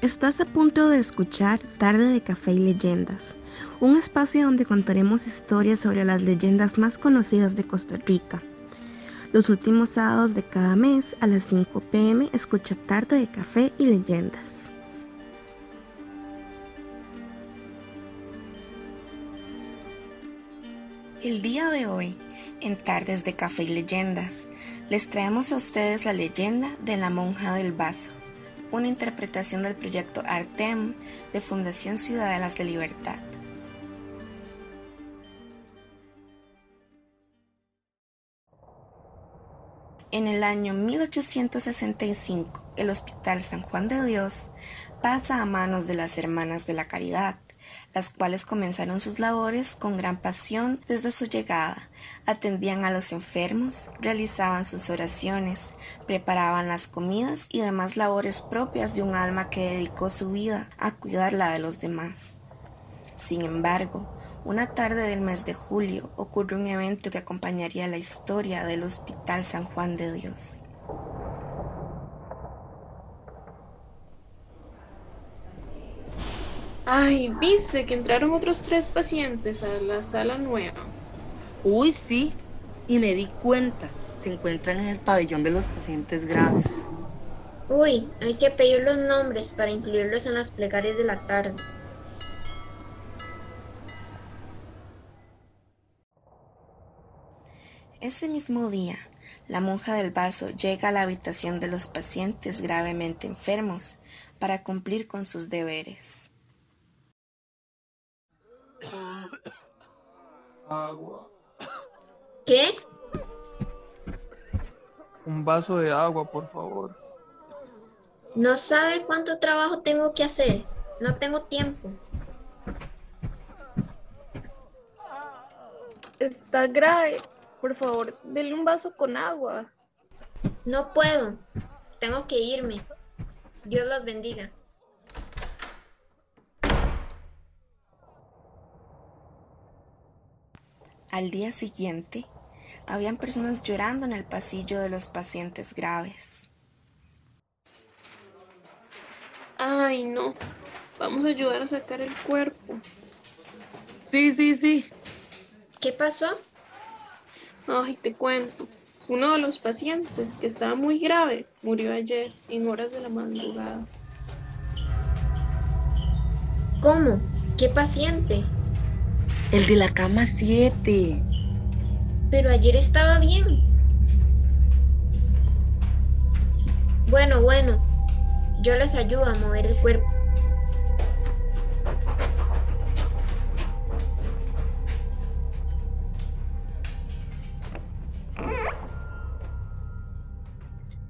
Estás a punto de escuchar Tarde de Café y Leyendas, un espacio donde contaremos historias sobre las leyendas más conocidas de Costa Rica. Los últimos sábados de cada mes a las 5 pm escucha Tarde de Café y Leyendas. El día de hoy, en Tardes de Café y Leyendas, les traemos a ustedes la leyenda de la monja del vaso una interpretación del proyecto Artem de Fundación Ciudadanas de Libertad. En el año 1865, el Hospital San Juan de Dios pasa a manos de las Hermanas de la Caridad, las cuales comenzaron sus labores con gran pasión desde su llegada. Atendían a los enfermos, realizaban sus oraciones, preparaban las comidas y demás labores propias de un alma que dedicó su vida a cuidar la de los demás. Sin embargo, una tarde del mes de julio ocurre un evento que acompañaría la historia del Hospital San Juan de Dios. Ay, viste que entraron otros tres pacientes a la sala nueva. Uy, sí. Y me di cuenta. Se encuentran en el pabellón de los pacientes graves. Uy, hay que pedir los nombres para incluirlos en las plegarias de la tarde. Ese mismo día, la monja del vaso llega a la habitación de los pacientes gravemente enfermos para cumplir con sus deberes. Agua. ¿Qué? Un vaso de agua, por favor. No sabe cuánto trabajo tengo que hacer. No tengo tiempo. Está grave. Por favor, denle un vaso con agua. No puedo. Tengo que irme. Dios los bendiga. Al día siguiente, habían personas llorando en el pasillo de los pacientes graves. Ay, no. Vamos a ayudar a sacar el cuerpo. Sí, sí, sí. ¿Qué pasó? Ay, te cuento. Uno de los pacientes, que estaba muy grave, murió ayer en horas de la madrugada. ¿Cómo? ¿Qué paciente? El de la cama 7. Pero ayer estaba bien. Bueno, bueno. Yo les ayudo a mover el cuerpo.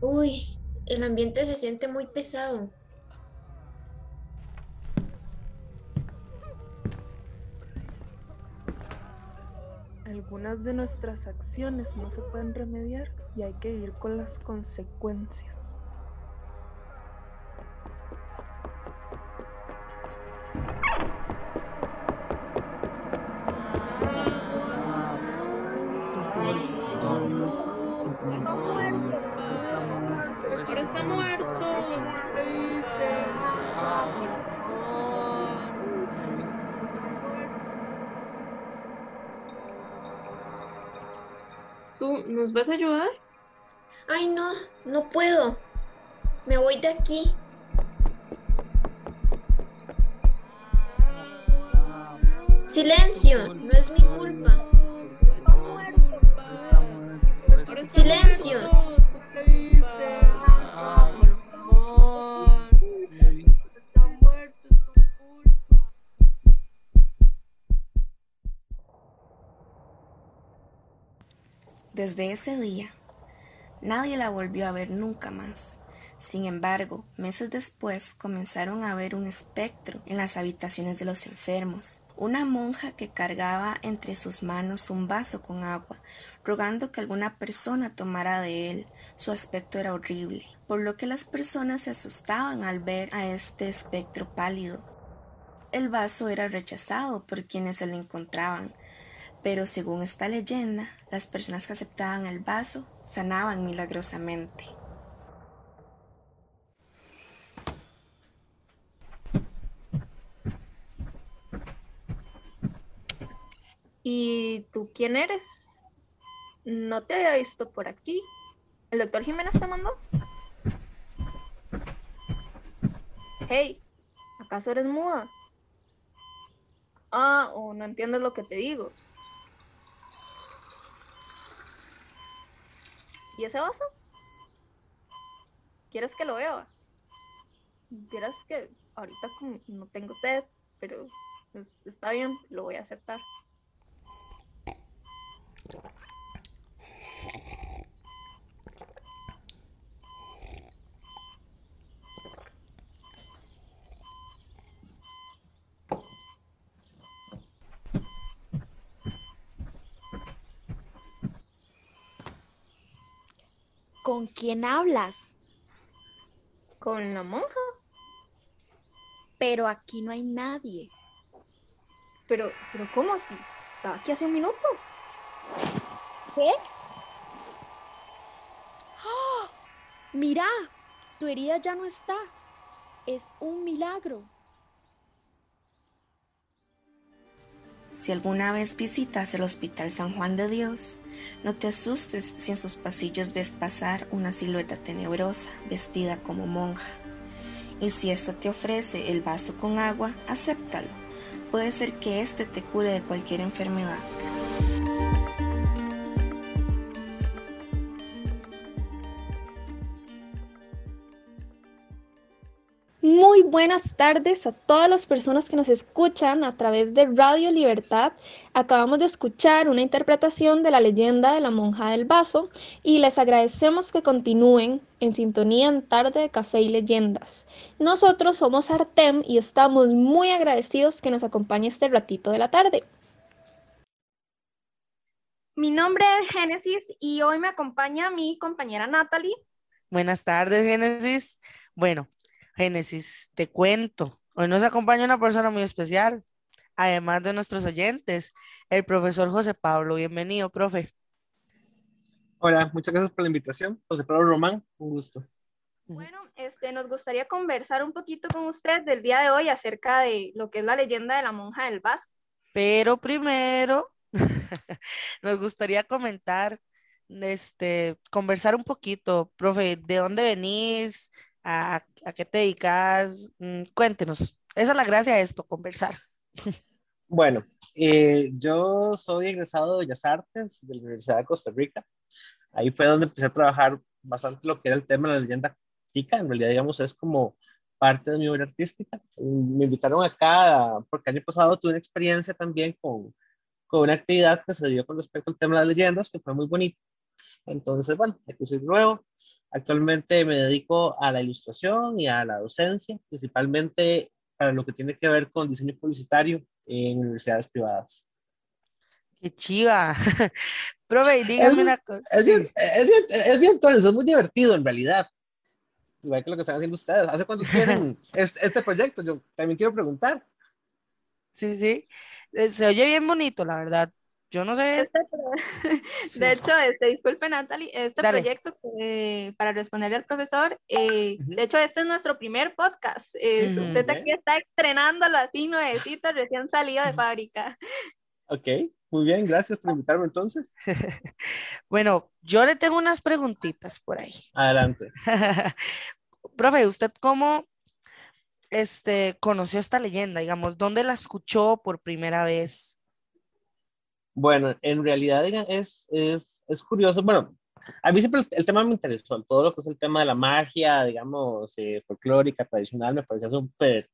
Uy, el ambiente se siente muy pesado. Algunas de nuestras acciones no se pueden remediar y hay que vivir con las consecuencias. Nos vas a ayudar? Ay, no, no puedo. Me voy de aquí. Silencio, no es mi culpa. Silencio. Desde ese día, nadie la volvió a ver nunca más. Sin embargo, meses después comenzaron a ver un espectro en las habitaciones de los enfermos, una monja que cargaba entre sus manos un vaso con agua, rogando que alguna persona tomara de él. Su aspecto era horrible, por lo que las personas se asustaban al ver a este espectro pálido. El vaso era rechazado por quienes se lo encontraban, pero según esta leyenda, las personas que aceptaban el vaso sanaban milagrosamente. ¿Y tú quién eres? No te había visto por aquí. ¿El doctor Jiménez te mandó? Hey, ¿acaso eres muda? Ah, o no entiendes lo que te digo. ¿Y ese vaso? ¿Quieres que lo beba? Vieras que ahorita como no tengo sed, pero está bien, lo voy a aceptar. ¿Con quién hablas? ¿Con la monja? Pero aquí no hay nadie. Pero, pero ¿cómo así? Estaba aquí hace un minuto. ¿Qué? ¡Ah! Mira, tu herida ya no está. Es un milagro. Si alguna vez visitas el Hospital San Juan de Dios, no te asustes si en sus pasillos ves pasar una silueta tenebrosa vestida como monja. Y si ésta te ofrece el vaso con agua, acéptalo. Puede ser que éste te cure de cualquier enfermedad. Buenas tardes a todas las personas que nos escuchan a través de Radio Libertad. Acabamos de escuchar una interpretación de la leyenda de la monja del vaso y les agradecemos que continúen en sintonía en Tarde de Café y Leyendas. Nosotros somos Artem y estamos muy agradecidos que nos acompañe este ratito de la tarde. Mi nombre es Génesis y hoy me acompaña mi compañera Natalie. Buenas tardes, Génesis. Bueno, Génesis, te cuento. Hoy nos acompaña una persona muy especial, además de nuestros oyentes, el profesor José Pablo. Bienvenido, profe. Hola, muchas gracias por la invitación. José Pablo Román, un gusto. Bueno, este, nos gustaría conversar un poquito con usted del día de hoy acerca de lo que es la leyenda de la monja del vaso. Pero primero, nos gustaría comentar, este, conversar un poquito, profe, ¿de dónde venís? ¿A, qué te dedicas? Mm, cuéntenos. Esa es la gracia de esto, conversar. Bueno, eh, yo soy egresado de Bellas Artes de la Universidad de Costa Rica. Ahí fue donde empecé a trabajar bastante lo que era el tema de la leyenda tica. En realidad, digamos, es como parte de mi obra artística. Me invitaron acá porque el año pasado tuve una experiencia también con, con una actividad que se dio con respecto al tema de las leyendas, que fue muy bonito. Entonces, bueno, aquí soy nuevo. Actualmente me dedico a la ilustración y a la docencia, principalmente para lo que tiene que ver con diseño publicitario en universidades privadas. ¡Qué chiva! Profe, dígame una cosa. Es bien, es, bien, es bien, es muy divertido en realidad. Igual que lo que están haciendo ustedes. ¿Hace cuánto tienen este, este proyecto? Yo también quiero preguntar. Sí, sí. Eh, se oye bien bonito, la verdad. Yo no sé. Este de hecho, este, disculpe Natalie, este proyecto para responderle al profesor, eh, de hecho este es nuestro primer podcast. Usted aquí está estrenándolo así nuevecito, recién salido de fábrica. Ok, muy bien, gracias por invitarme entonces. bueno, yo le tengo unas preguntitas por ahí. Adelante. Profe, ¿usted cómo este, conoció esta leyenda? Digamos, ¿dónde la escuchó por primera vez? Bueno, en realidad es, es, es curioso. Bueno, a mí siempre el, tema me interesó, todo lo que es el tema de la magia, digamos, eh, folclórica, tradicional, me parecía súper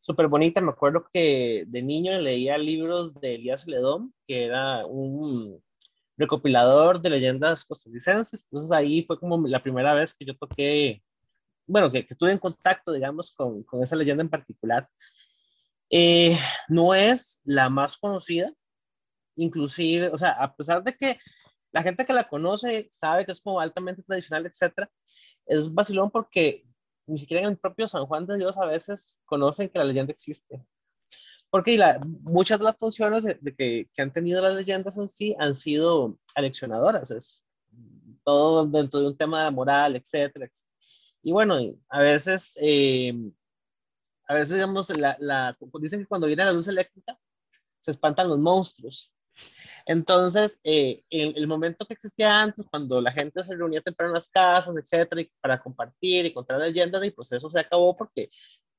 súper bonita. Me acuerdo que de niño leía libros de Elías Ledón, que era un recopilador de leyendas costarricenses. Entonces ahí fue como la primera vez que yo toqué, bueno, que, que tuve en contacto, digamos, con, con esa leyenda en particular. Eh, no es la más conocida, inclusive, o sea, a pesar de que la gente que la conoce sabe que es como altamente tradicional, etcétera, es vacilón porque ni siquiera en el propio San Juan de Dios a veces conocen que la leyenda existe. Porque la, muchas de las funciones de, que, que, han tenido las leyendas en sí han sido aleccionadoras, es todo dentro de un tema de moral, etcétera. Y bueno, a veces, eh, a veces digamos, la, la, dicen que cuando viene la luz eléctrica se espantan los monstruos. Entonces, eh, el, momento que existía antes, cuando la gente se reunía temprano en las casas, etcétera, y para compartir y contar leyendas, el proceso se acabó porque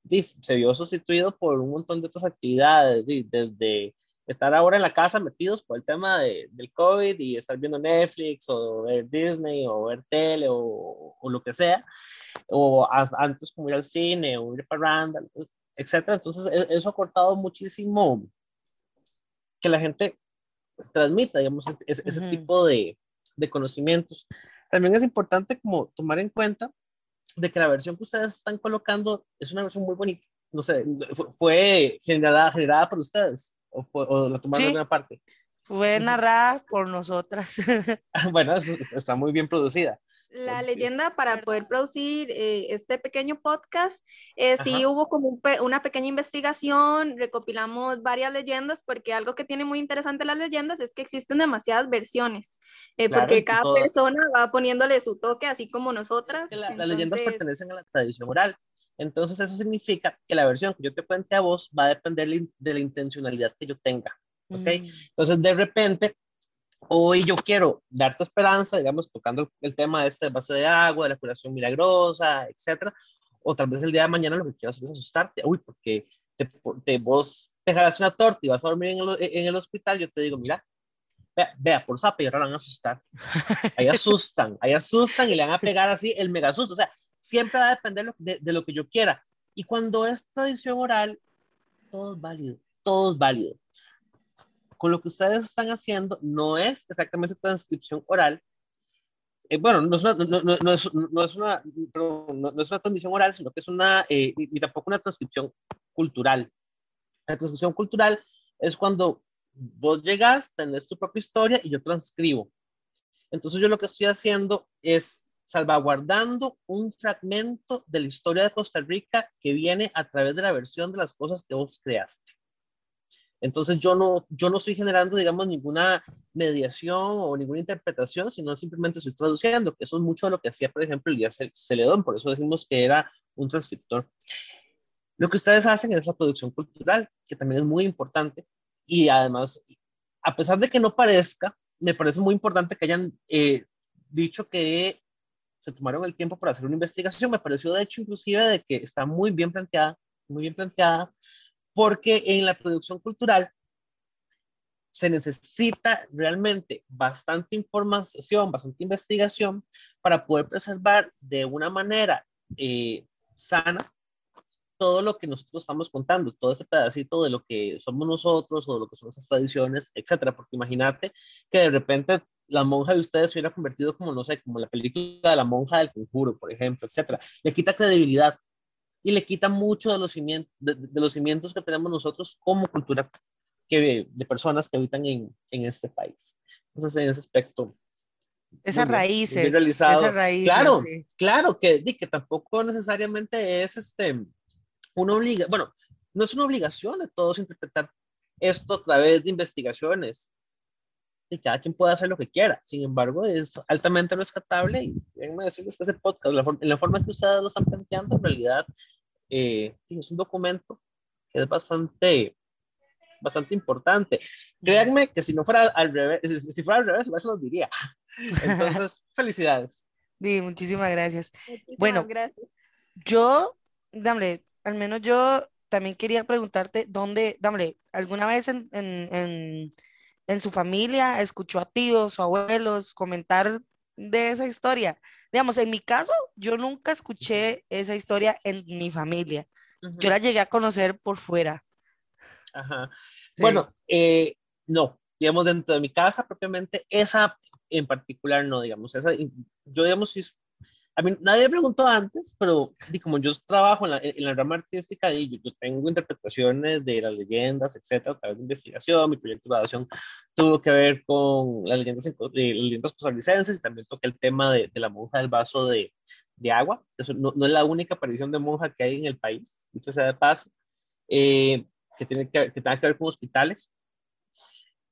se vio sustituido por un montón de otras actividades, desde estar ahora en la casa metidos por el tema de, del COVID y estar viendo Netflix o ver Disney o ver tele o, o lo que sea, o antes como ir al cine o ir para Randall, etcétera. Entonces, e, eso ha cortado muchísimo que la gente transmita, digamos, ese, tipo de, de, conocimientos. También es importante como tomar en cuenta de que la versión que ustedes están colocando es una versión muy bonita. No sé, fue generada, generada por ustedes o, fue, o la tomaron de una parte. Fue narrada por nosotras. bueno, está muy bien producida. La leyenda para poder producir eh, este pequeño podcast, eh, sí hubo como una pequeña investigación, recopilamos varias leyendas, porque algo que tiene muy interesante las leyendas es que existen demasiadas versiones, eh, porque cada persona va poniéndole su toque, así como nosotras. las leyendas pertenecen a la tradición oral, entonces eso significa que la versión que yo te cuente a vos va a depender de la intencionalidad que yo tenga. ¿ok? Mm. Entonces, de repente, hoy yo quiero darte esperanza, digamos, tocando el tema de este vaso de agua, de la curación milagrosa, etcétera, o tal vez el día de mañana lo que quiero hacer es asustarte, uy, porque te, te vos dejarás una torta y vas a dormir en el, en el hospital, yo te digo, mira, vea, vea por zapa y ahora van a asustar. Ahí asustan, ahí asustan y le van a pegar así el mega susto. O sea, siempre va a depender de, de lo que yo quiera. Y cuando es tradición oral, todo es válido, todo es válido con lo que ustedes están haciendo no es exactamente transcripción oral. Eh, bueno, no es una, no, no, es, no es una, no, es una transmisión oral, sino que es una, eh, ni tampoco una transcripción cultural. La transcripción cultural es cuando vos llegas, tenés tu propia historia y yo transcribo. Entonces yo lo que estoy haciendo es salvaguardando un fragmento de la historia de Costa Rica que viene a través de la versión de las cosas que vos creaste. Entonces yo no, yo no estoy generando, digamos, ninguna mediación o ninguna interpretación, sino simplemente estoy traduciendo, que eso es mucho de lo que hacía, por ejemplo, Elías Celedón, por eso decimos que era un transcriptor. Lo que ustedes hacen es la producción cultural, que también es muy importante, y además, a pesar de que no parezca, me parece muy importante que hayan eh, dicho que se tomaron el tiempo para hacer una investigación, me pareció de hecho inclusive de que está muy bien planteada, muy bien planteada, porque en la producción cultural se necesita realmente bastante información, bastante investigación para poder preservar de una manera eh, sana todo lo que nosotros estamos contando, todo este pedacito de lo que somos nosotros o de lo que son esas tradiciones, etcétera. Porque imagínate que de repente la monja de ustedes se hubiera convertido como, no sé, como la película de la monja del conjuro, por ejemplo, etcétera. Le quita credibilidad y le quita mucho de los, cimientos, de, los cimientos que tenemos nosotros como cultura que, de personas que habitan en, en este país. Entonces, en ese aspecto. Esas raíces, esas raíces. Claro, claro, que, que tampoco necesariamente es este, una obligación, bueno, no es una obligación de todos interpretar esto a través de investigaciones, y cada quien puede hacer lo que quiera. Sin embargo, es altamente rescatable y déjenme decirles que ese podcast, en la forma que ustedes lo están planteando, en realidad eh, es un documento que es bastante, bastante importante. Créanme que si no fuera al revés, si fuera al revés, eso lo diría. Entonces, felicidades. Sí, muchísimas gracias. bueno, gracias. yo, dame, al menos yo también quería preguntarte, ¿dónde, dame, alguna vez en, en en su familia escuchó a tíos o abuelos comentar de esa historia. Digamos, en mi caso, yo nunca escuché esa historia en mi familia. Yo la llegué a conocer por fuera. Ajá. Bueno, eh, no, digamos, dentro de mi casa propiamente, esa en particular no, digamos, esa, yo digamos, sí a mí nadie preguntó antes, pero y como yo trabajo en la, en la rama artística y yo, tengo interpretaciones de las leyendas, etcétera, a través de investigación, mi proyecto de grabación tuvo que ver con las leyendas, las leyendas costarricenses y también toqué el tema de, la monja del vaso de, agua. Eso no, es la única aparición de monja que hay en el país, dicho sea de paso, eh, que, tiene que, que tenga que ver con hospitales.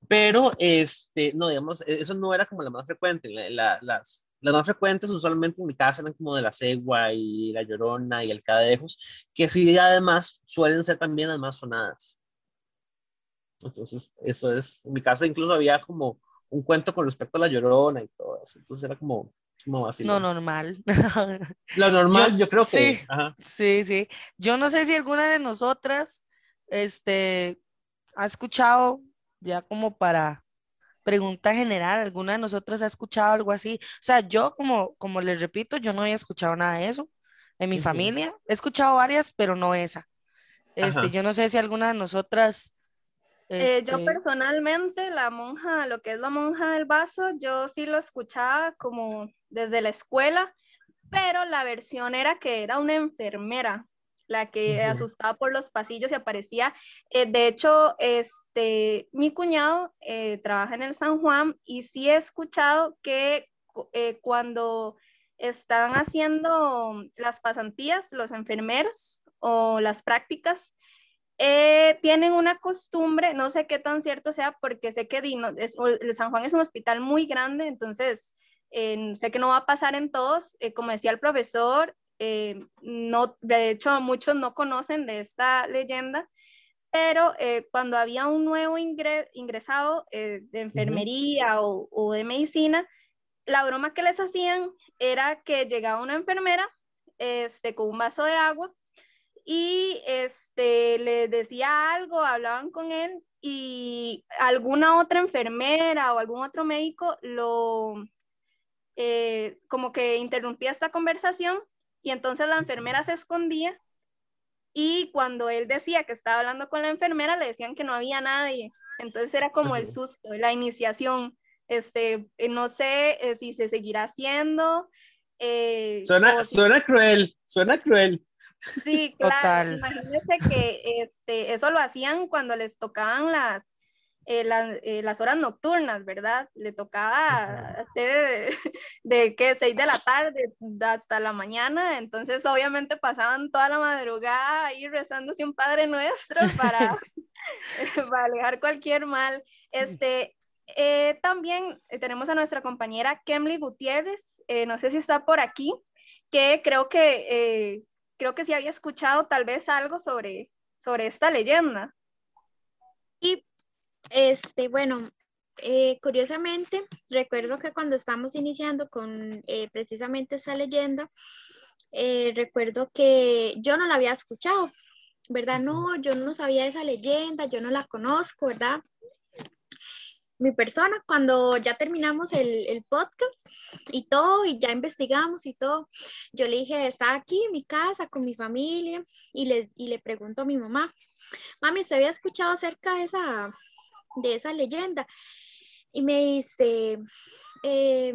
Pero, este, no, digamos, eso no era como la más frecuente. La, las, las más frecuentes usualmente en mi casa eran como de la cegua y la llorona y el cadejos, que sí además suelen ser también las más sonadas. Entonces, eso es, en mi casa incluso había como un cuento con respecto a la llorona y todo eso. Entonces era como, como así. No, normal. Lo normal, yo, Yo- creo que. sí. ajá. Sí, sí. Yo no sé si alguna de nosotras, este, ha escuchado, ya como para pregunta general, alguna de nosotras ha escuchado algo así. O sea, yo como, como les repito, yo no había escuchado nada de eso en mi familia. He escuchado varias, pero no esa. Este, Ajá. yo no sé si alguna de nosotras, Eh, yo este, personalmente, la monja, lo que es la monja del vaso, yo sí lo escuchaba como desde la escuela, pero la versión era que era una enfermera la que asustaba por los pasillos y aparecía. Eh, de hecho, este, mi cuñado eh, trabaja en el San Juan y sí he escuchado que eh, cuando están haciendo las pasantías, los enfermeros o las prácticas, eh, tienen una costumbre, no sé qué tan cierto sea, porque sé que Dino- es- el San Juan es un hospital muy grande, entonces eh, sé que no va a pasar en todos. Eh, como decía el profesor, eh, no, de hecho muchos no conocen de esta leyenda, pero eh, cuando había un nuevo ingre- ingresado eh, de enfermería o, o de medicina, la broma que les hacían era que llegaba una enfermera este, con un vaso de agua y este, le decía algo, hablaban con él y alguna otra enfermera o algún otro médico lo eh, como que interrumpía esta conversación y entonces la enfermera se escondía y cuando él decía que estaba hablando con la enfermera le decían que no había nadie. Entonces era como el susto, la iniciación. Este, eh, no sé eh, si se seguirá haciendo. eh, Suena, si- suena cruel, suena cruel. Sí, claro. Total. Imagínense que este, eso lo hacían cuando les tocaban las, eh, las, eh, las horas nocturnas, ¿verdad? Le tocaba hacer de qué, seis de la tarde hasta la mañana, entonces obviamente pasaban toda la madrugada ahí rezándose un Padre Nuestro para, para alejar cualquier mal. Este, eh, también tenemos a nuestra compañera Kemly Gutiérrez, eh, no sé si está por aquí, que creo que, eh, creo que sí había escuchado tal vez algo sobre, sobre esta leyenda. Este, bueno, eh, curiosamente, recuerdo que cuando estamos iniciando con eh, precisamente esa leyenda, eh, recuerdo que yo no la había escuchado, ¿verdad? No, yo no sabía esa leyenda, yo no la conozco, ¿verdad? Mi persona, cuando ya terminamos el, el podcast y todo, y ya investigamos y todo, yo le dije, está aquí en mi casa con mi familia, y le, y le pregunto a mi mamá, mami, ¿usted había escuchado acerca de esa, de esa leyenda. Y me dice, eh,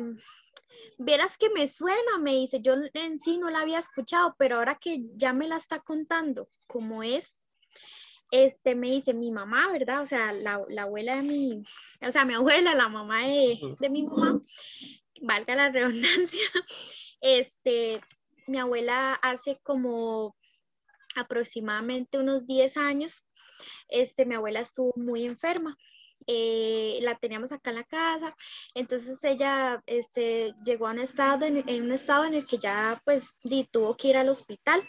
verás que me suena, me dice, yo en sí no la había escuchado, pero ahora que ya me la está contando como es, este me dice mi mamá, ¿verdad? O sea, la, la abuela de mi, o sea, mi abuela, la mamá de, de mi mamá, valga la redundancia, este, mi abuela hace como aproximadamente unos 10 años, este, mi abuela estuvo muy enferma. Eh, la teníamos acá en la casa, entonces ella este, llegó a un estado en, un estado en el que ya pues tuvo que ir al hospital.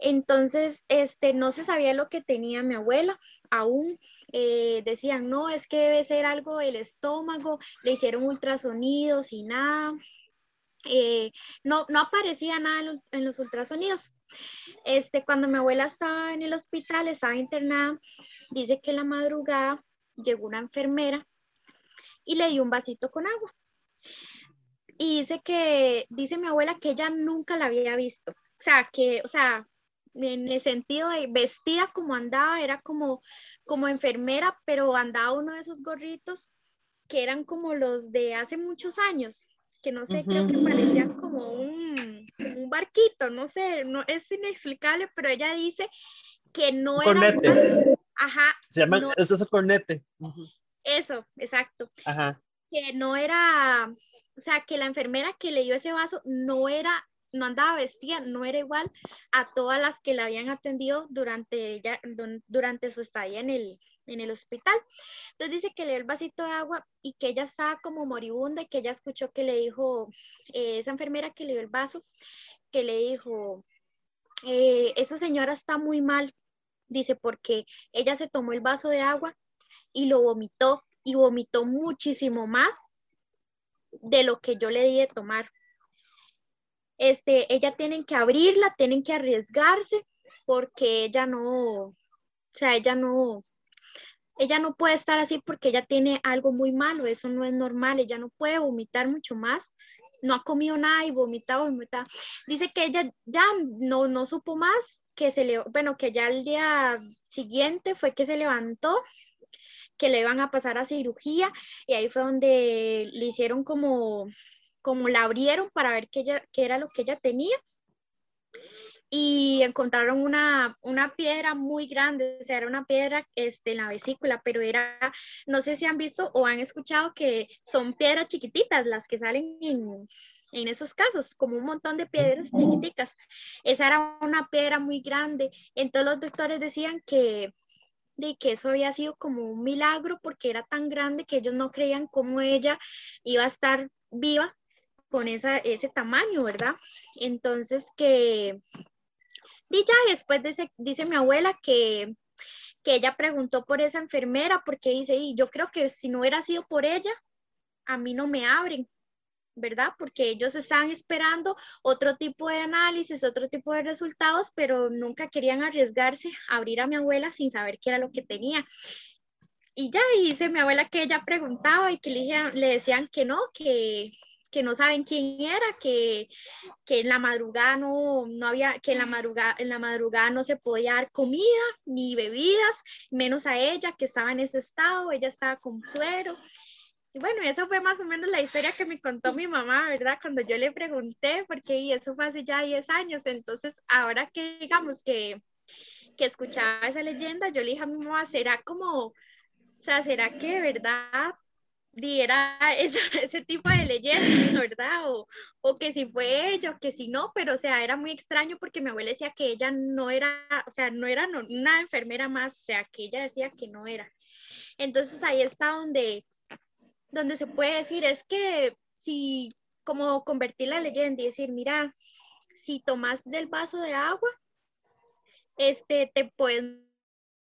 Entonces, este, no se sabía lo que tenía mi abuela aún. eh, decían, no, es que debe ser algo del estómago, le hicieron ultrasonidos y nada. Eh, no, no aparecía nada en, los- en los ultrasonidos. Este, cuando mi abuela estaba en el hospital, estaba internada, dice que en la madrugada llegó una enfermera y le dio un vasito con agua. Y dice que, dice mi abuela que ella nunca la había visto. O sea, que, o sea, en el sentido de vestida como andaba, era como, como enfermera, pero andaba uno de esos gorritos que eran como los de hace muchos años, que no sé, creo que parecían como un, un barquito, no sé, no, es inexplicable, pero ella dice que no era... Cornete. Ajá, Se llama, no- eso es cornete. Eso, exacto. Ajá. que no era, o sea, que la enfermera que le dio ese vaso no era, no andaba vestida, no era igual a todas las que la habían atendido durante, ella, dun- durante su estadía en el, en el hospital. Entonces dice que le dio el vasito de agua y que ella estaba como moribunda y que ella escuchó que le dijo, eh, esa enfermera que le dio el vaso, que le dijo, eh, esa señora está muy mal, Dice, porque ella se tomó el vaso de agua y lo vomitó y vomitó muchísimo más de lo que yo le di de tomar. Este, ella tienen que abrirla, tienen que arriesgarse porque ella no, o sea, ella no, ella no puede estar así porque ella tiene algo muy malo, eso no es normal, ella no puede vomitar mucho más, no ha comido nada y vomitado, vomitado. Dice que ella ya no, no supo más, que se le, bueno, que ya el día siguiente fue que se levantó, que le iban a pasar a cirugía y ahí fue donde le hicieron como, como la abrieron para ver qué, qué era lo que ella tenía y encontraron una, una piedra muy grande, o sea, era una piedra este, en la vesícula, pero era, no sé si han visto o han escuchado que son piedras chiquititas las que salen en, en esos casos, como un montón de piedras chiquiticas. Esa era una piedra muy grande. Entonces los doctores decían que, de que eso había sido como un milagro porque era tan grande que ellos no creían cómo ella iba a estar viva con esa, ese tamaño, ¿verdad? Entonces que, y ya después dice, dice mi abuela que, que ella preguntó por esa enfermera porque dice, y yo creo que si no hubiera sido por ella, a mí no me abren, ¿verdad? Porque ellos estaban esperando otro tipo de análisis, otro tipo de resultados, pero nunca querían arriesgarse a abrir a mi abuela sin saber qué era lo que tenía. Y ya dice mi abuela que ella preguntaba y que le, le decían que no, que, que no saben quién era, que, que en la madrugada no, no había, que en la madrugada, en la madrugada no se podía dar comida ni bebidas, menos a ella que estaba en ese estado, ella estaba con suero. Y bueno, eso fue más o menos la historia que me contó mi mamá, ¿verdad? Cuando yo le pregunté, porque eso fue hace ya 10 años, entonces ahora que digamos que, que escuchaba esa leyenda, yo le dije a mi mamá, ¿será como, o sea, ¿será que verdad diera ese, tipo de leyenda, ¿verdad? O, o, que si fue ella o que si no, pero o sea, era muy extraño porque mi abuela decía que ella no era, o sea, no era una enfermera más, o sea, que ella decía que no era. Entonces ahí está donde, donde se puede decir, es que si, como convertir la leyenda y decir, mira, si tomas del vaso de agua, este, te puedes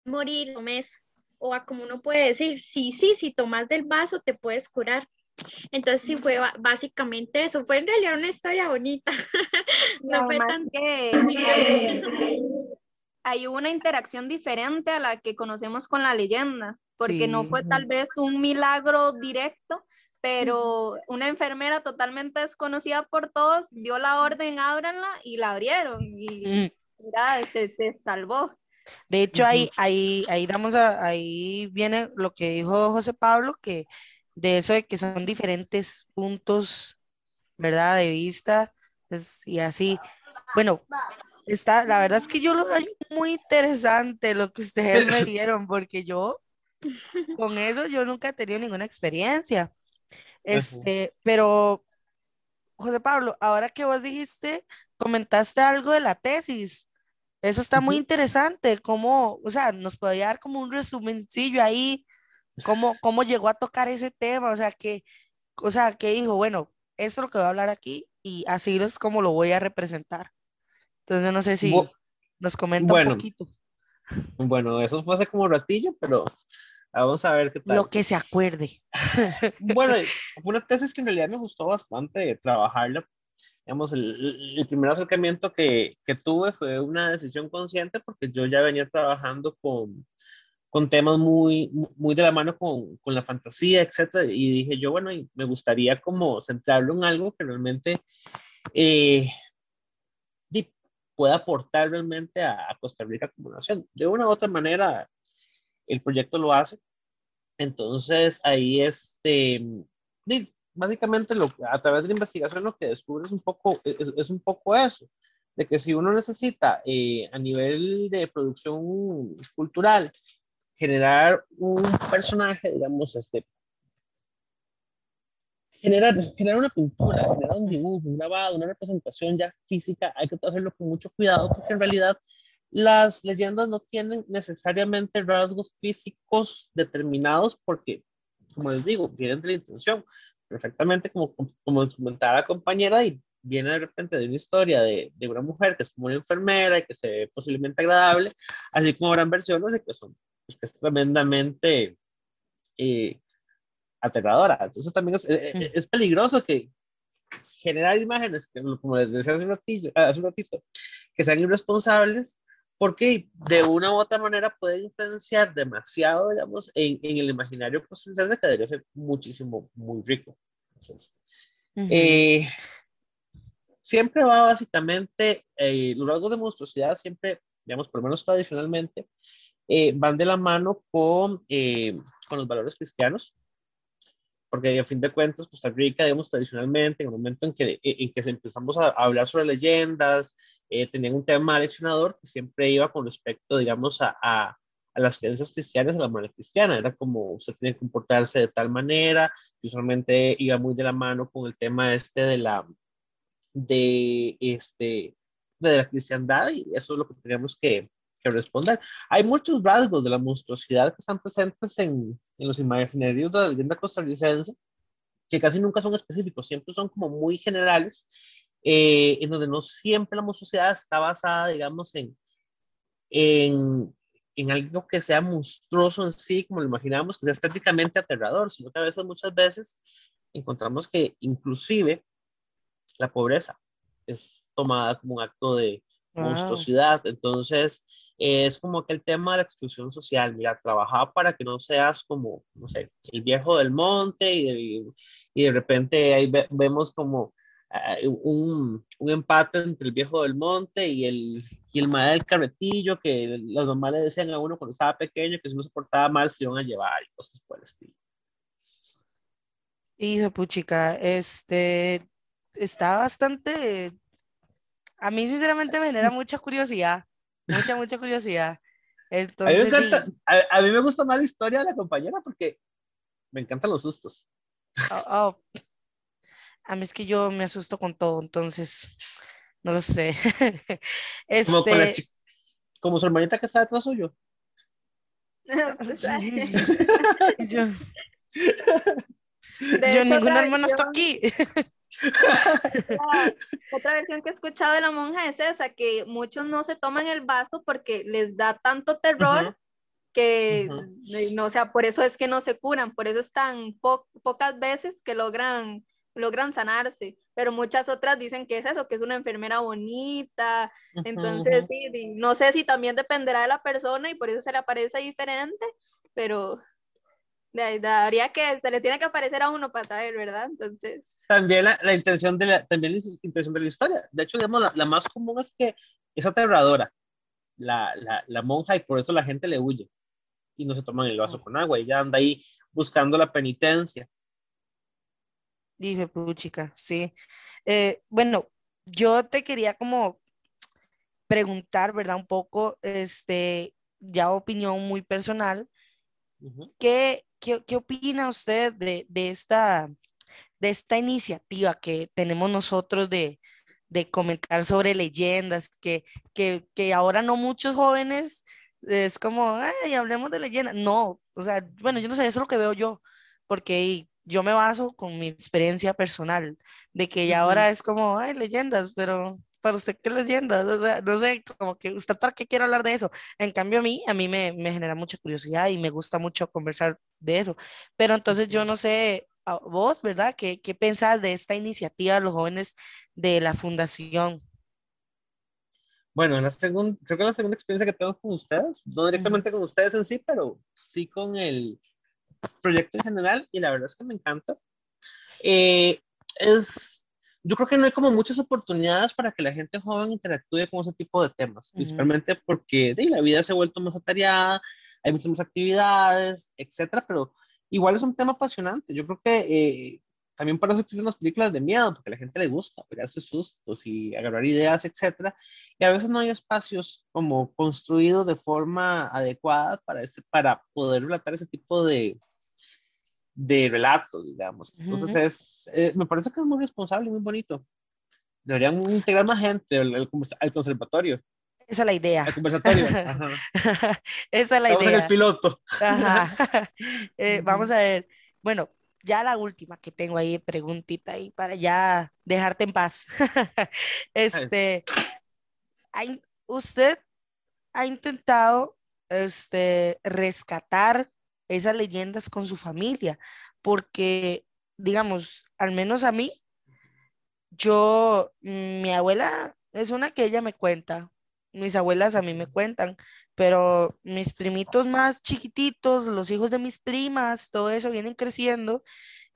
morir un mes o a como uno puede decir, sí, sí, si tomas del vaso te puedes curar. Entonces sí fue básicamente eso, fue en realidad una historia bonita. no fue tan... que, hay una interacción diferente a la que conocemos con la leyenda, porque no fue tal vez un milagro directo, pero una enfermera totalmente desconocida por todos dio la orden, ábranla, y la abrieron, y mira, se, se salvó. De hecho, ahí, ahí, ahí, damos ahí viene lo que dijo José Pablo, que de eso de que son diferentes puntos, ¿verdad? De vista, y así. Bueno, está, la verdad es que yo lo veo muy interesante lo que ustedes me dieron, porque yo con eso yo nunca he tenido ninguna experiencia. Este, pero José Pablo, ahora que vos dijiste, comentaste algo de la tesis. Eso está muy interesante, cómo, o sea, nos podría dar como un resumencillo ahí, cómo, cómo llegó a tocar ese tema, o sea, que, o sea, que dijo, bueno, esto es lo que voy a hablar aquí y así es como lo voy a representar. Entonces, no sé si nos comenta un poquito. Bueno, eso fue hace como ratillo, pero vamos a ver qué tal. Lo que se acuerde. bueno, fue una tesis que en realidad me gustó bastante trabajarla digamos, el, el primer acercamiento que, que, tuve fue una decisión consciente porque yo ya venía trabajando con, con temas muy, muy de la mano con, con, la fantasía, etcétera, y dije yo, bueno, me gustaría como centrarlo en algo que realmente eh, pueda aportar realmente a, Costa Rica como nación. De una u otra manera, el proyecto lo hace. Entonces, ahí este, básicamente lo, a través de la investigación lo que descubres un poco, es, es un poco eso, de que si uno necesita eh, a nivel de producción cultural generar un personaje, digamos, este, generar, generar una pintura, generar un dibujo, un grabado, una representación ya física, hay que hacerlo con mucho cuidado porque en realidad las leyendas no tienen necesariamente rasgos físicos determinados porque, como les digo, vienen de la intención perfectamente, como, como comentaba la compañera, y viene de repente de una historia de, de, una mujer que es como una enfermera y que se ve posiblemente agradable, así como habrán versiones de que son pues, que es tremendamente eh, aterradora. Entonces también es, es, eh, es, peligroso que generar imágenes, que, como les decía hace un, ratito, hace un ratito, que sean irresponsables, porque de una u otra manera pueden influenciar demasiado, digamos, en, en el imaginario costarricense que debería ser muchísimo, muy rico. Entonces, uh -huh. eh, siempre va básicamente, eh, los rasgos de monstruosidad siempre, digamos, por lo menos tradicionalmente, eh, van de la mano con, eh, con los valores cristianos, porque a fin de cuentas Costa Rica, digamos, tradicionalmente, en el momento en que, en que empezamos a, hablar sobre leyendas, eh, tenían un tema leccionador que siempre iba con respecto, digamos, a, a, a las creencias cristianas, a la moral cristiana. Era como usted tiene que comportarse de tal manera, y usualmente iba muy de la mano con el tema este de la, de, este, de la cristiandad, y eso es lo que teníamos que, que responder. Hay muchos rasgos de la monstruosidad que están presentes en, en los imaginarios de la leyenda costarricense, que casi nunca son específicos, siempre son como muy generales, eh, en donde no siempre la monstruosidad está basada, digamos, en, en, en, algo que sea monstruoso en sí, como lo imaginamos, que sea estéticamente aterrador, sino que a veces, muchas veces, encontramos que inclusive la pobreza es tomada como un acto de monstruosidad. Entonces, es como que el tema de la exclusión social, mira, trabajar para que no seas como, no sé, el viejo del monte y, y de repente ahí ve, vemos como uh, un, un, empate entre el viejo del monte y el, y el madre del carretillo, que las mamás le decían a uno cuando estaba pequeño que si no se portaba mal se iban a llevar y cosas por el estilo. Hijo puchica, este, está bastante, a mí sinceramente me genera mucha curiosidad mucha, mucha curiosidad. Entonces, a, mí me encanta, a, a, mí me gusta más la historia de la compañera porque me encantan los sustos. Oh, oh. A mí es que yo me asusto con todo, entonces, no lo sé. este... como, como, su hermanita que está detrás suyo. yo, yo ninguna hermana está aquí. Otra versión que he escuchado de la monja es esa, que muchos no se toman el vaso porque les da tanto terror uh -huh. que, uh -huh. no, o sea, por eso es que no se curan, por eso están po pocas veces que logran, logran sanarse, pero muchas otras dicen que es eso, que es una enfermera bonita, uh -huh. entonces sí, no sé si también dependerá de la persona y por eso se le aparece diferente, pero habría que, se le tiene que aparecer a uno para saber, ¿verdad? Entonces... También la, la intención de la, también la intención de la historia. De hecho, digamos, la, la más común es que es aterradora, la, la, la, monja, y por eso la gente le huye. Y no se toman el vaso con agua, ella anda ahí buscando la penitencia. Dije, puchica, sí. Eh, bueno, yo te quería como preguntar, ¿verdad? Un poco, este, ya opinión muy personal, uh -huh. ¿qué, ¿qué, qué opina usted de, de, esta, de esta iniciativa que tenemos nosotros de, de comentar sobre leyendas, que, que, que, ahora no muchos jóvenes es como, ay, hablemos de leyendas. No, o sea, bueno, yo no sé, eso es lo que veo yo, porque yo me baso con mi experiencia personal, de que ya ahora es como, ay, leyendas, pero para usted qué leyendas, o sea, no sé, como que usted para qué quiere hablar de eso. En cambio a mí, a mí me, me genera mucha curiosidad y me gusta mucho conversar de eso. Pero entonces yo no sé, vos, ¿verdad? ¿Qué, qué pensás de esta iniciativa de los jóvenes de la fundación? Bueno, la segunda, creo que la segunda experiencia que tengo con ustedes, no directamente uh -huh. con ustedes en sí, pero sí con el proyecto en general, y la verdad es que me encanta. Eh, es, yo creo que no hay como muchas oportunidades para que la gente joven interactúe con ese tipo de temas, uh -huh. principalmente porque la vida se ha vuelto más atareada, hay muchas más actividades, etcétera, pero igual es un tema apasionante. Yo creo que eh, también para eso existen las películas de miedo, porque a la gente le gusta pegarse sustos y agarrar ideas, etcétera, y a veces no hay espacios como construidos de forma adecuada para, este, para poder relatar ese tipo de, de relatos, digamos. Entonces, uh -huh. es, eh, me parece que es muy responsable y muy bonito. Deberían integrar más gente al, al, al conservatorio. Esa es la idea. El conversatorio. Esa es la Estamos idea. en el piloto. Ajá. eh, vamos a ver. Bueno, ya la última que tengo ahí, preguntita ahí para ya dejarte en paz. este, usted ha intentado este, rescatar esas leyendas con su familia, porque, digamos, al menos a mí, yo, mm, mi abuela es una que ella me cuenta, mis abuelas a mí me cuentan, pero mis primitos más chiquititos, los hijos de mis primas, todo eso vienen creciendo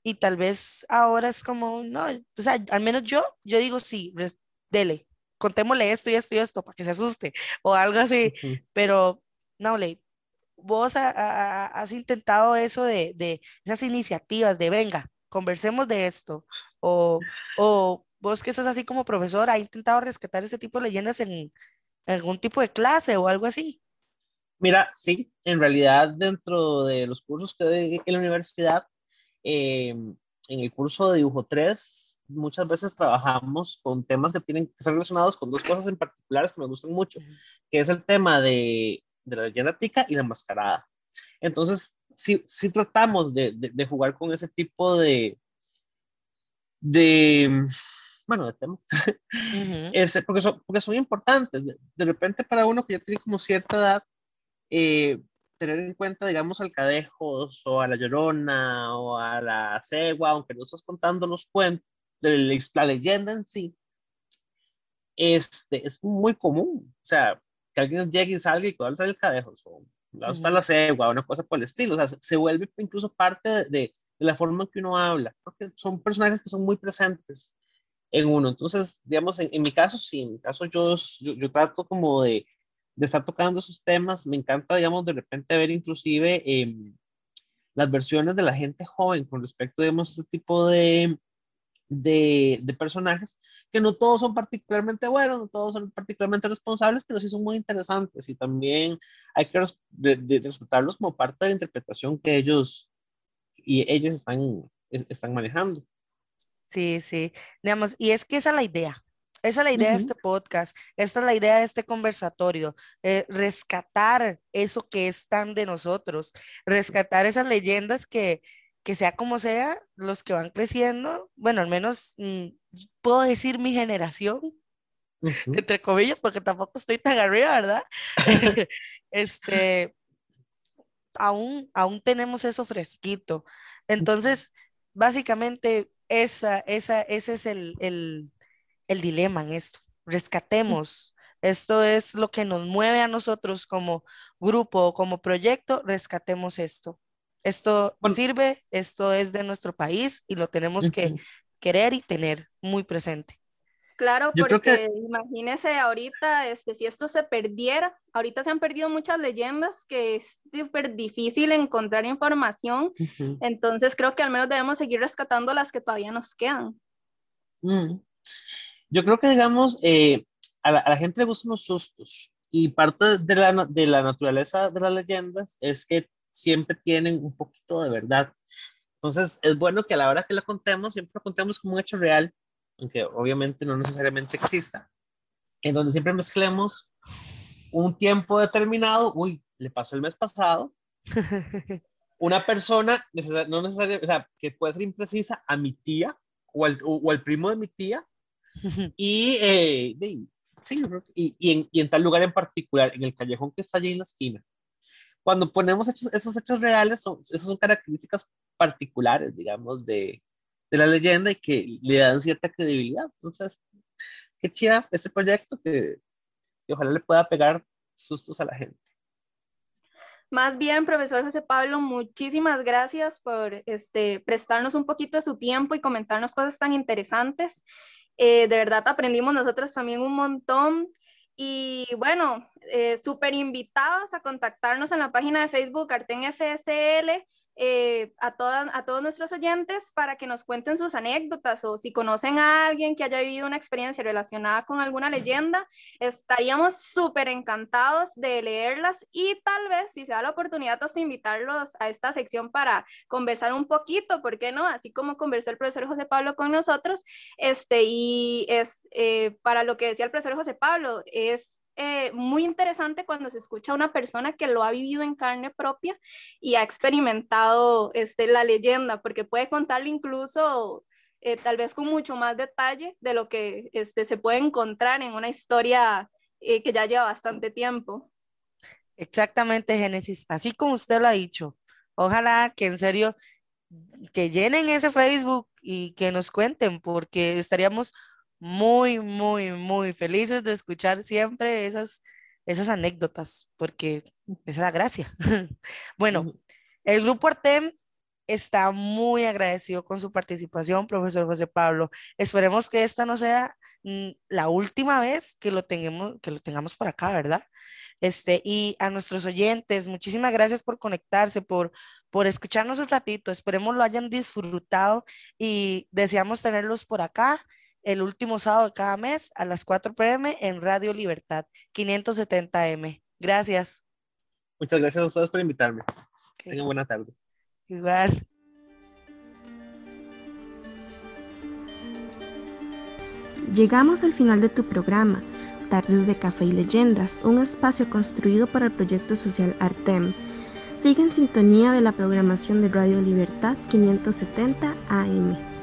y tal vez ahora es como, no, o sea, al menos yo, yo digo, sí, dele, contémosle esto y esto y esto para que se asuste o algo así, pero no, le, vos has intentado eso de, de, esas iniciativas de venga, conversemos de esto o, o vos que sos así como profesor, ¿ha intentado rescatar ese tipo de leyendas en, algún tipo de clase o algo así? Mira, sí, en realidad dentro de los cursos que doy en la universidad, em, en el curso de dibujo 3, muchas veces trabajamos con temas que tienen que ser relacionados con dos cosas en particulares que me gustan mucho, que es el tema de, de la leyenda tica y la mascarada. Entonces, sí, sí tratamos de, de, jugar con ese tipo de, de bueno, de temas, este, porque, son, porque son importantes. De, repente para uno que ya tiene como cierta edad, eh, tener en cuenta, digamos, al cadejos o a la llorona o a la cegua, aunque no estás contando los cuentos, de la leyenda en sí, este, es muy común. O sea, que alguien llegue y salga y pueda sale el cadejos o va a la cegua o una cosa por el estilo. O sea, se vuelve incluso parte de, de, la forma en que uno habla, porque son personajes que son muy presentes en uno. Entonces, digamos, en, mi caso, sí, en mi caso yo, yo, trato como de, de, estar tocando esos temas. Me encanta, digamos, de repente ver inclusive em, las versiones de la gente joven con respecto, digamos, a este tipo de, de, de, personajes, que no todos son particularmente buenos, no todos son particularmente responsables, pero sí son muy interesantes y también hay que de, respetarlos como parte de la interpretación que ellos y ellos están, están manejando. Sí, sí, digamos, y es que esa es la idea. Esa es la idea de este podcast, esta es la idea de este conversatorio, eh, rescatar eso que es tan de nosotros, rescatar esas leyendas que, que sea como sea, los que van creciendo, bueno, al menos mm, puedo decir mi generación, entre comillas, porque tampoco estoy tan arriba, ¿verdad? este, aún, aún tenemos eso fresquito. Entonces, básicamente, esa, esa, ese es el, el, el dilema en esto. Rescatemos. Esto es lo que nos mueve a nosotros como grupo o como proyecto. Rescatemos esto. Esto sirve, esto es de nuestro país y lo tenemos que querer y tener muy presente. Claro, porque imagínese ahorita, este, si esto se perdiera, ahorita se han perdido muchas leyendas que es súper difícil encontrar información, entonces creo que al menos debemos seguir rescatando las que todavía nos quedan. Mm. Yo creo que, digamos, eh, a, la, gente le gustan los sustos y parte de la, de la naturaleza de las leyendas es que siempre tienen un poquito de verdad. Entonces, es bueno que a la hora que lo contemos, siempre lo contemos como un hecho real aunque obviamente no necesariamente exista, en donde siempre mezclemos un tiempo determinado, uy, le pasó el mes pasado, una persona, no necesariamente, o sea, que puede ser imprecisa, a mi tía o al, o, al primo de mi tía, y, eh, sí, y, y, en, y, en, tal lugar en particular, en el callejón que está allí en la esquina. Cuando ponemos esos hechos reales, son, esas son características particulares, digamos, de, de la leyenda y que le dan cierta credibilidad. Entonces, qué chida este proyecto que, ojalá le pueda pegar sustos a la gente. Más bien, profesor José Pablo, muchísimas gracias por este, prestarnos un poquito de su tiempo y comentarnos cosas tan interesantes. Eh, de verdad aprendimos nosotros también un montón. Y bueno, eh, súper invitados a contactarnos en la página de Facebook Arten FSL eh, a, a todos nuestros oyentes para que nos cuenten sus anécdotas o si conocen a alguien que haya vivido una experiencia relacionada con alguna leyenda, estaríamos súper encantados de leerlas y tal vez si se da la oportunidad hasta invitarlos a esta sección para conversar un poquito, ¿por qué no? Así como conversó el profesor José Pablo con nosotros, este, y es eh, para lo que decía el profesor José Pablo, es eh, muy interesante cuando se escucha a una persona que lo ha vivido en carne propia y ha experimentado este, la leyenda, porque puede contarle incluso eh, tal vez con mucho más detalle de lo que este, se puede encontrar en una historia eh, que ya lleva bastante tiempo. Exactamente, Génesis, así como usted lo ha dicho. Ojalá que en serio que llenen ese Facebook y que nos cuenten, porque estaríamos muy, muy, muy felices de escuchar siempre esas, esas anécdotas, porque esa es la gracia. bueno, el grupo Artem está muy agradecido con su participación, profesor José Pablo. Esperemos que esta no sea mm, la última vez que lo tengamos, que lo tengamos por acá, ¿verdad? Este, y a nuestros oyentes, muchísimas gracias por conectarse, por, por escucharnos un ratito. Esperemos lo hayan disfrutado y deseamos tenerlos por acá el último sábado de cada mes a las 4 pm en Radio Libertad 570M. Gracias. Muchas gracias a ustedes por invitarme. Tengan buena tarde. Igual. Llegamos al final de tu programa, Tardes de Café y Leyendas, un espacio construido para el proyecto social Artem. Sigue en sintonía de la programación de Radio Libertad 570 AM.